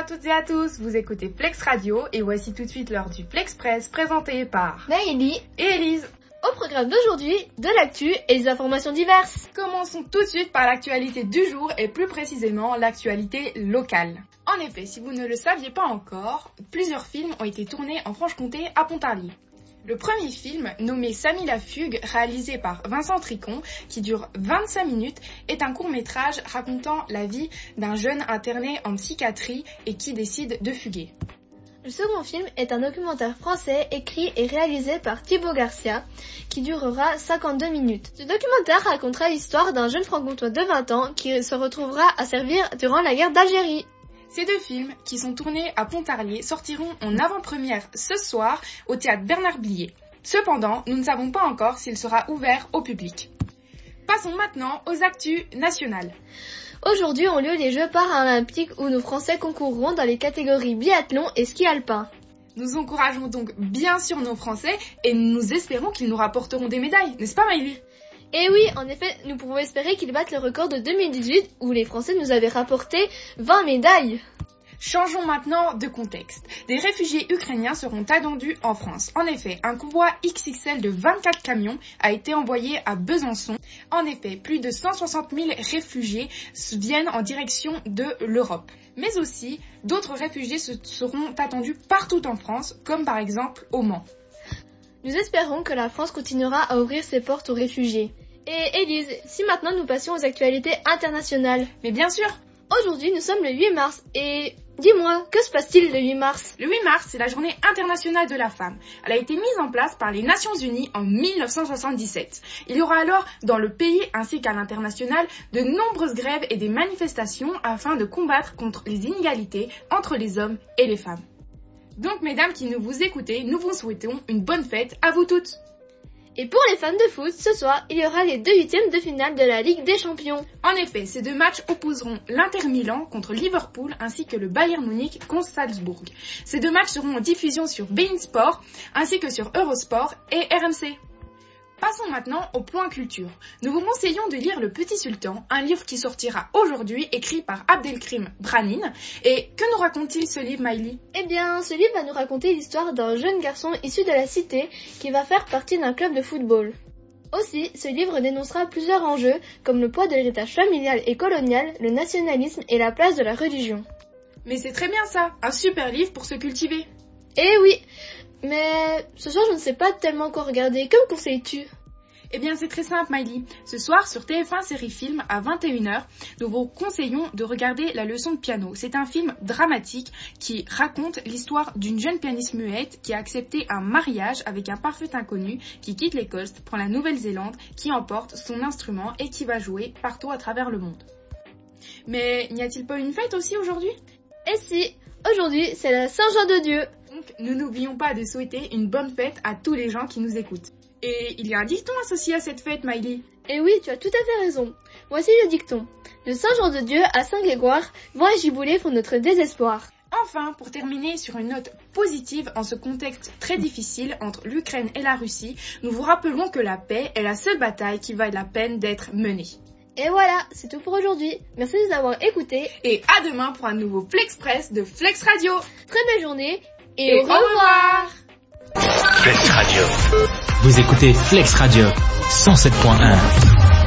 à toutes et à tous, vous écoutez Plex Radio et voici tout de suite l'heure du Plexpress présenté par Maëlie et Elise. Au programme d'aujourd'hui, de l'actu et des informations diverses. Commençons tout de suite par l'actualité du jour et plus précisément l'actualité locale. En effet, si vous ne le saviez pas encore, plusieurs films ont été tournés en Franche-Comté à Pontarlier. Le premier film, nommé Samy la Fugue, réalisé par Vincent Tricon, qui dure 25 minutes, est un court métrage racontant la vie d'un jeune interné en psychiatrie et qui décide de fuguer. Le second film est un documentaire français écrit et réalisé par Thibaut Garcia qui durera 52 minutes. Ce documentaire racontera l'histoire d'un jeune franc-comtois de 20 ans qui se retrouvera à servir durant la guerre d'Algérie. Ces deux films, qui sont tournés à Pontarlier, sortiront en avant-première ce soir au théâtre Bernard Blier. Cependant, nous ne savons pas encore s'il sera ouvert au public. Passons maintenant aux actus nationales. Aujourd'hui ont lieu les Jeux paralympiques où nos Français concourront dans les catégories biathlon et ski alpin. Nous encourageons donc bien sûr nos Français et nous espérons qu'ils nous rapporteront des médailles, n'est-ce pas Maïli et oui, en effet, nous pouvons espérer qu'ils battent le record de 2018 où les Français nous avaient rapporté 20 médailles. Changeons maintenant de contexte. Des réfugiés ukrainiens seront attendus en France. En effet, un convoi XXL de 24 camions a été envoyé à Besançon. En effet, plus de 160 000 réfugiés viennent en direction de l'Europe. Mais aussi, d'autres réfugiés seront attendus partout en France, comme par exemple au Mans. Nous espérons que la France continuera à ouvrir ses portes aux réfugiés. Et Élise, si maintenant nous passions aux actualités internationales. Mais bien sûr Aujourd'hui nous sommes le 8 mars et dis-moi, que se passe-t-il le 8 mars? Le 8 mars, c'est la journée internationale de la femme. Elle a été mise en place par les Nations Unies en 1977. Il y aura alors dans le pays ainsi qu'à l'international de nombreuses grèves et des manifestations afin de combattre contre les inégalités entre les hommes et les femmes. Donc, mesdames qui nous vous écoutez, nous vous souhaitons une bonne fête à vous toutes. Et pour les fans de foot, ce soir, il y aura les deux huitièmes de finale de la Ligue des Champions. En effet, ces deux matchs opposeront l'Inter Milan contre Liverpool ainsi que le Bayern Munich contre Salzbourg. Ces deux matchs seront en diffusion sur Bein Sport ainsi que sur Eurosport et RMC. Passons maintenant au point culture. Nous vous conseillons de lire Le Petit Sultan, un livre qui sortira aujourd'hui, écrit par Abdelkrim Branin. Et que nous raconte-t-il ce livre, Miley Eh bien, ce livre va nous raconter l'histoire d'un jeune garçon issu de la cité qui va faire partie d'un club de football. Aussi, ce livre dénoncera plusieurs enjeux, comme le poids de l'héritage familial et colonial, le nationalisme et la place de la religion. Mais c'est très bien ça, un super livre pour se cultiver. Eh oui, mais ce soir je ne sais pas tellement quoi regarder. Que me conseilles-tu? Eh bien, c'est très simple, Miley. Ce soir, sur TF1 Série Film, à 21h, nous vous conseillons de regarder La leçon de piano. C'est un film dramatique qui raconte l'histoire d'une jeune pianiste muette qui a accepté un mariage avec un parfait inconnu qui quitte l'Écosse, prend la Nouvelle-Zélande, qui emporte son instrument et qui va jouer partout à travers le monde. Mais n'y a-t-il pas une fête aussi aujourd'hui? Eh si, aujourd'hui c'est la Saint-Jean de Dieu. Nous n'oublions pas de souhaiter une bonne fête à tous les gens qui nous écoutent. Et il y a un dicton associé à cette fête, Miley. Eh oui, tu as tout à fait raison. Voici le dicton. De Saint-Jean de Dieu à Saint-Grégoire, vent et giboulées font notre désespoir. Enfin, pour terminer sur une note positive en ce contexte très difficile entre l'Ukraine et la Russie, nous vous rappelons que la paix est la seule bataille qui vaille la peine d'être menée. Et voilà, c'est tout pour aujourd'hui. Merci de nous avoir écoutés. Et à demain pour un nouveau Flexpress de Flex Radio. Très belle journée et, au revoir. Flex Radio. Vous écoutez Flex Radio 107.1.